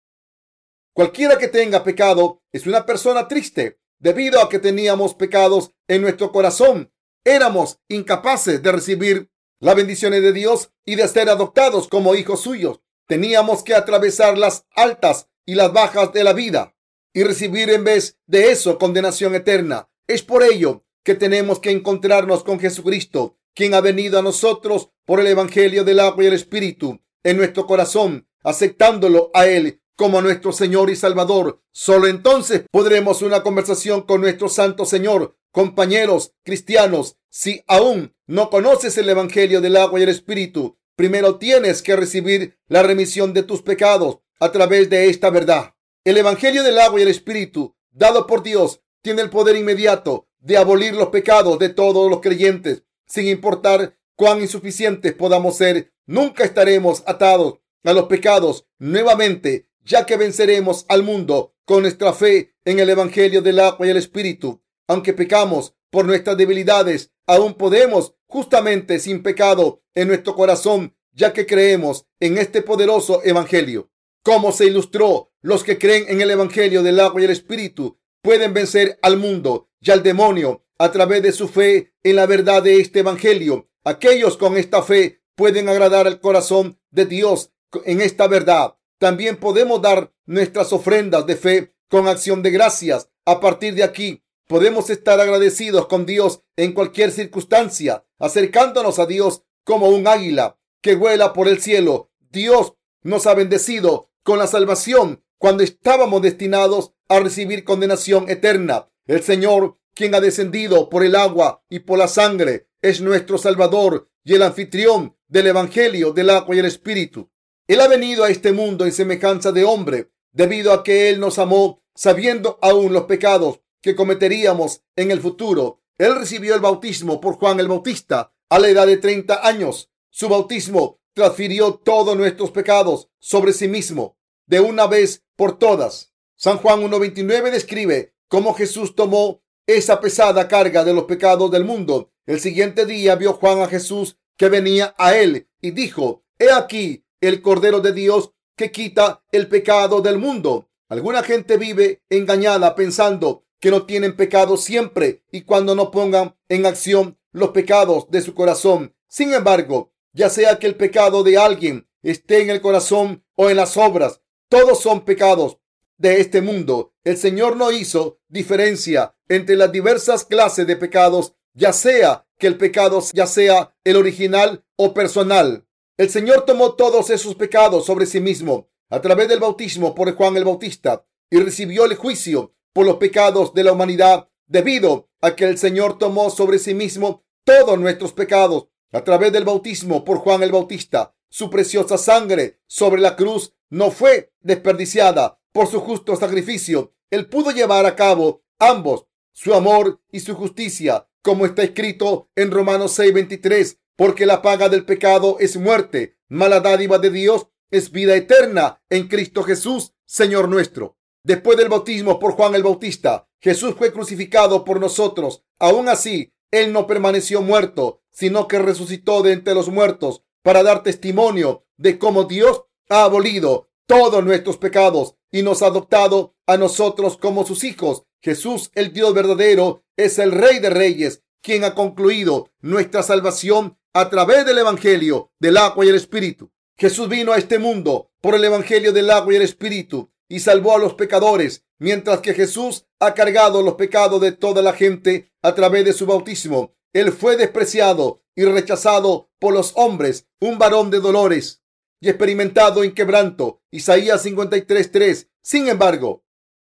Speaker 1: Cualquiera que tenga pecado es una persona triste. debido a que teníamos pecados en nuestro corazón. Éramos incapaces de recibir las bendiciones de Dios y de ser adoptados como hijos suyos. Teníamos que atravesar las altas y las bajas de la vida y recibir en vez de eso condenación eterna. Es por ello que tenemos que encontrarnos con Jesucristo, quien ha venido a nosotros por el Evangelio del agua y el Espíritu en nuestro corazón, aceptándolo a Él como nuestro Señor y Salvador. Solo entonces podremos una conversación con nuestro Santo Señor. Compañeros cristianos, si aún no conoces el Evangelio del agua y el Espíritu, primero tienes que recibir la remisión de tus pecados a través de esta verdad. El Evangelio del agua y el Espíritu, dado por Dios, tiene el poder inmediato de abolir los pecados de todos los creyentes, sin importar cuán insuficientes podamos ser. Nunca estaremos atados a los pecados nuevamente ya que venceremos al mundo con nuestra fe en el Evangelio del agua y el Espíritu. Aunque pecamos por nuestras debilidades, aún podemos justamente sin pecado en nuestro corazón, ya que creemos en este poderoso Evangelio. Como se ilustró, los que creen en el Evangelio del agua y el Espíritu pueden vencer al mundo y al demonio a través de su fe en la verdad de este Evangelio. Aquellos con esta fe pueden agradar al corazón de Dios en esta verdad. También podemos dar nuestras ofrendas de fe con acción de gracias. A partir de aquí, podemos estar agradecidos con Dios en cualquier circunstancia, acercándonos a Dios como un águila que vuela por el cielo. Dios nos ha bendecido con la salvación cuando estábamos destinados a recibir condenación eterna. El Señor, quien ha descendido por el agua y por la sangre, es nuestro Salvador y el anfitrión del Evangelio del agua y el Espíritu. Él ha venido a este mundo en semejanza de hombre, debido a que Él nos amó, sabiendo aún los pecados que cometeríamos en el futuro. Él recibió el bautismo por Juan el Bautista a la edad de 30 años. Su bautismo transfirió todos nuestros pecados sobre sí mismo, de una vez por todas. San Juan 1.29 describe cómo Jesús tomó esa pesada carga de los pecados del mundo. El siguiente día vio Juan a Jesús que venía a él y dijo, He aquí el Cordero de Dios que quita el pecado del mundo. Alguna gente vive engañada pensando que no tienen pecado siempre y cuando no pongan en acción los pecados de su corazón. Sin embargo, ya sea que el pecado de alguien esté en el corazón o en las obras, todos son pecados de este mundo. El Señor no hizo diferencia entre las diversas clases de pecados, ya sea que el pecado ya sea el original o personal. El Señor tomó todos esos pecados sobre sí mismo a través del bautismo por Juan el Bautista y recibió el juicio por los pecados de la humanidad debido a que el Señor tomó sobre sí mismo todos nuestros pecados a través del bautismo por Juan el Bautista. Su preciosa sangre sobre la cruz no fue desperdiciada por su justo sacrificio. Él pudo llevar a cabo ambos, su amor y su justicia, como está escrito en Romanos 6:23 porque la paga del pecado es muerte, mala dádiva de Dios es vida eterna en Cristo Jesús, Señor nuestro. Después del bautismo por Juan el Bautista, Jesús fue crucificado por nosotros. Aún así, Él no permaneció muerto, sino que resucitó de entre los muertos para dar testimonio de cómo Dios ha abolido todos nuestros pecados y nos ha adoptado a nosotros como sus hijos. Jesús, el Dios verdadero, es el Rey de Reyes, quien ha concluido nuestra salvación a través del Evangelio del agua y el Espíritu. Jesús vino a este mundo por el Evangelio del agua y el Espíritu y salvó a los pecadores, mientras que Jesús ha cargado los pecados de toda la gente a través de su bautismo. Él fue despreciado y rechazado por los hombres, un varón de dolores y experimentado en quebranto. Isaías 53:3. Sin embargo,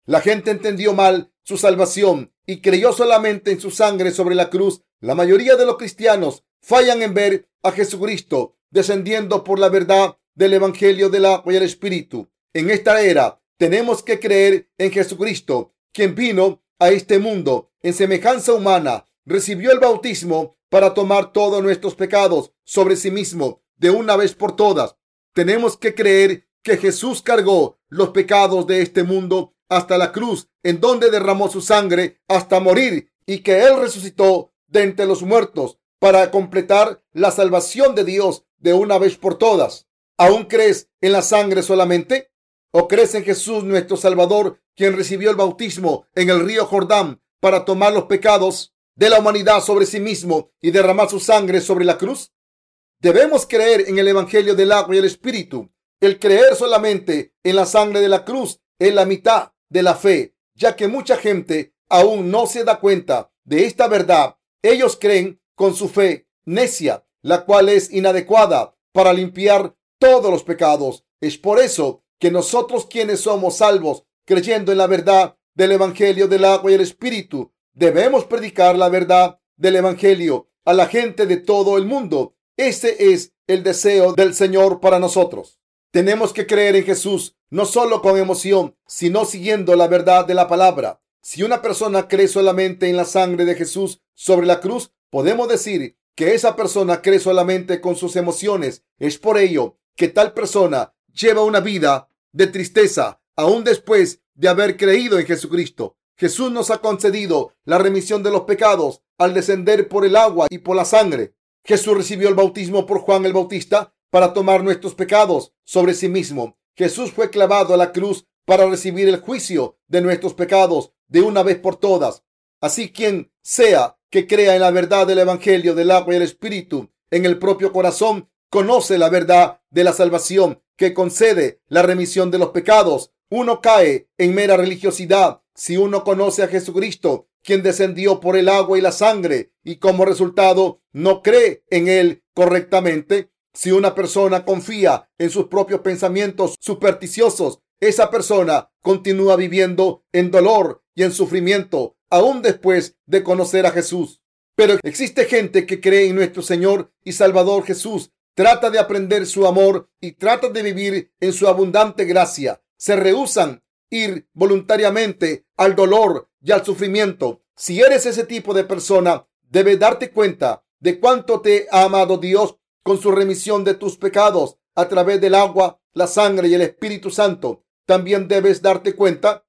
Speaker 1: la gente entendió mal su salvación y creyó solamente en su sangre sobre la cruz. La mayoría de los cristianos fallan en ver a Jesucristo descendiendo por la verdad del Evangelio del agua y el Espíritu. En esta era tenemos que creer en Jesucristo, quien vino a este mundo en semejanza humana, recibió el bautismo para tomar todos nuestros pecados sobre sí mismo de una vez por todas. Tenemos que creer que Jesús cargó los pecados de este mundo hasta la cruz, en donde derramó su sangre hasta morir y que Él resucitó de entre los muertos para completar la salvación de Dios de una vez por todas. ¿Aún crees en la sangre solamente? ¿O crees en Jesús nuestro Salvador, quien recibió el bautismo en el río Jordán para tomar los pecados de la humanidad sobre sí mismo y derramar su sangre sobre la cruz? Debemos creer en el Evangelio del agua y el Espíritu. El creer solamente en la sangre de la cruz es la mitad de la fe, ya que mucha gente aún no se da cuenta de esta verdad. Ellos creen con su fe necia, la cual es inadecuada para limpiar todos los pecados. Es por eso que nosotros quienes somos salvos, creyendo en la verdad del Evangelio del agua y el Espíritu, debemos predicar la verdad del Evangelio a la gente de todo el mundo. Ese es el deseo del Señor para nosotros. Tenemos que creer en Jesús no solo con emoción, sino siguiendo la verdad de la palabra. Si una persona cree solamente en la sangre de Jesús sobre la cruz, podemos decir que esa persona cree solamente con sus emociones. Es por ello que tal persona lleva una vida de tristeza aún después de haber creído en Jesucristo. Jesús nos ha concedido la remisión de los pecados al descender por el agua y por la sangre. Jesús recibió el bautismo por Juan el Bautista para tomar nuestros pecados sobre sí mismo. Jesús fue clavado a la cruz para recibir el juicio de nuestros pecados de una vez por todas. Así quien sea que crea en la verdad del Evangelio del agua y el Espíritu en el propio corazón, conoce la verdad de la salvación que concede la remisión de los pecados. Uno cae en mera religiosidad si uno conoce a Jesucristo, quien descendió por el agua y la sangre, y como resultado no cree en él correctamente. Si una persona confía en sus propios pensamientos supersticiosos, esa persona continúa viviendo en dolor y en sufrimiento, aún después de conocer a Jesús. Pero existe gente que cree en nuestro Señor y Salvador Jesús, trata de aprender su amor y trata de vivir en su abundante gracia. Se rehusan ir voluntariamente al dolor y al sufrimiento. Si eres ese tipo de persona, debes darte cuenta de cuánto te ha amado Dios con su remisión de tus pecados a través del agua, la sangre y el Espíritu Santo. También debes darte cuenta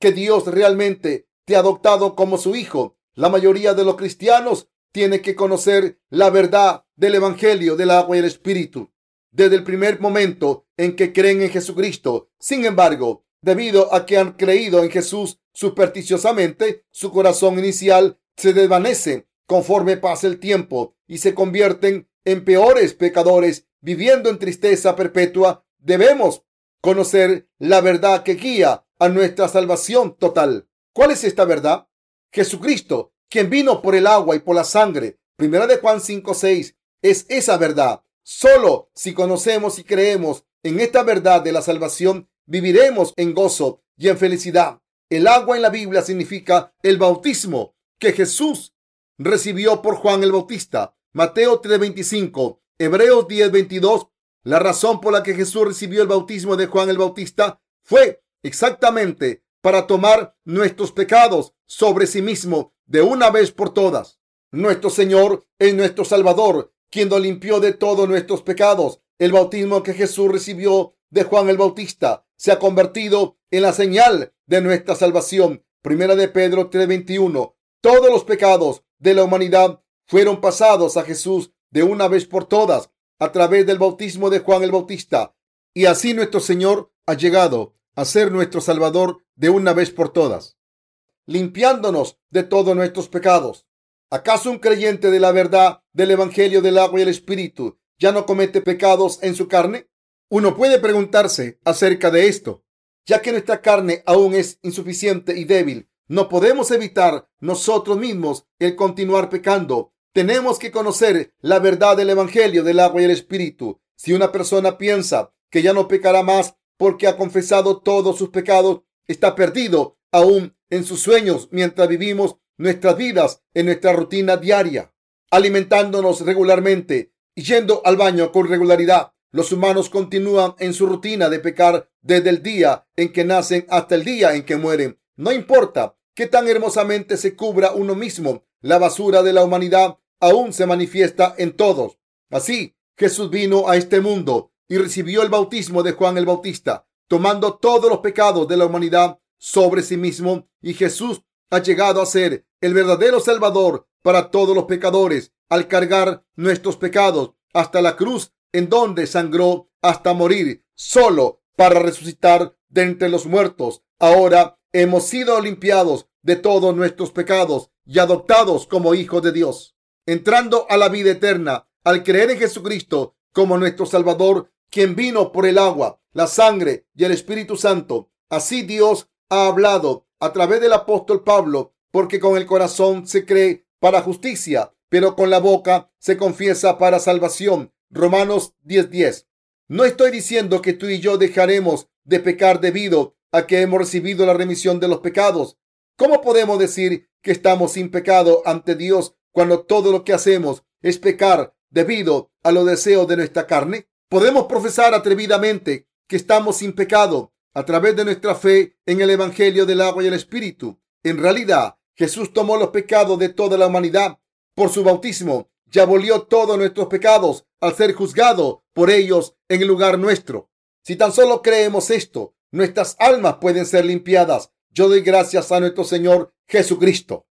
Speaker 1: que Dios realmente te ha adoptado como su hijo. La mayoría de los cristianos tiene que conocer la verdad del Evangelio del agua y el Espíritu desde el primer momento en que creen en Jesucristo. Sin embargo, debido a que han creído en Jesús supersticiosamente, su corazón inicial se desvanece conforme pasa el tiempo y se convierten en peores pecadores, viviendo en tristeza perpetua. Debemos conocer la verdad que guía a nuestra salvación total. ¿Cuál es esta verdad? Jesucristo, quien vino por el agua y por la sangre. Primera de Juan 5:6 es esa verdad. Solo si conocemos y creemos en esta verdad de la salvación, viviremos en gozo y en felicidad. El agua en la Biblia significa el bautismo que Jesús recibió por Juan el Bautista. Mateo 3:25, Hebreos 10:22. La razón por la que Jesús recibió el bautismo de Juan el Bautista fue exactamente para tomar nuestros pecados sobre sí mismo de una vez por todas. Nuestro Señor es nuestro Salvador, quien nos limpió de todos nuestros pecados. El bautismo que Jesús recibió de Juan el Bautista se ha convertido en la señal de nuestra salvación. Primera de Pedro 3:21. Todos los pecados de la humanidad fueron pasados a Jesús de una vez por todas a través del bautismo de Juan el Bautista. Y así nuestro Señor ha llegado a ser nuestro Salvador de una vez por todas, limpiándonos de todos nuestros pecados. ¿Acaso un creyente de la verdad del Evangelio del agua y el Espíritu ya no comete pecados en su carne? Uno puede preguntarse acerca de esto, ya que nuestra carne aún es insuficiente y débil. No podemos evitar nosotros mismos el continuar pecando. Tenemos que conocer la verdad del Evangelio del agua y el Espíritu. Si una persona piensa que ya no pecará más porque ha confesado todos sus pecados, está perdido aún en sus sueños mientras vivimos nuestras vidas en nuestra rutina diaria, alimentándonos regularmente y yendo al baño con regularidad. Los humanos continúan en su rutina de pecar desde el día en que nacen hasta el día en que mueren. No importa qué tan hermosamente se cubra uno mismo, la basura de la humanidad aún se manifiesta en todos. Así, Jesús vino a este mundo y recibió el bautismo de Juan el Bautista, tomando todos los pecados de la humanidad sobre sí mismo, y Jesús ha llegado a ser el verdadero Salvador para todos los pecadores al cargar nuestros pecados hasta la cruz en donde sangró hasta morir. Solo para resucitar de entre los muertos. Ahora hemos sido limpiados de todos nuestros pecados y adoptados como hijos de Dios, entrando a la vida eterna al creer en Jesucristo como nuestro Salvador, quien vino por el agua, la sangre y el Espíritu Santo. Así Dios ha hablado a través del apóstol Pablo, porque con el corazón se cree para justicia, pero con la boca se confiesa para salvación. Romanos 10:10. No estoy diciendo que tú y yo dejaremos de pecar debido a que hemos recibido la remisión de los pecados. ¿Cómo podemos decir que estamos sin pecado ante Dios cuando todo lo que hacemos es pecar debido a los deseos de nuestra carne? Podemos profesar atrevidamente que estamos sin pecado a través de nuestra fe en el Evangelio del agua y el Espíritu. En realidad, Jesús tomó los pecados de toda la humanidad por su bautismo y abolió todos nuestros pecados al ser juzgado por ellos en el lugar nuestro. Si tan solo creemos esto, nuestras almas pueden ser limpiadas. Yo doy gracias a nuestro Señor Jesucristo.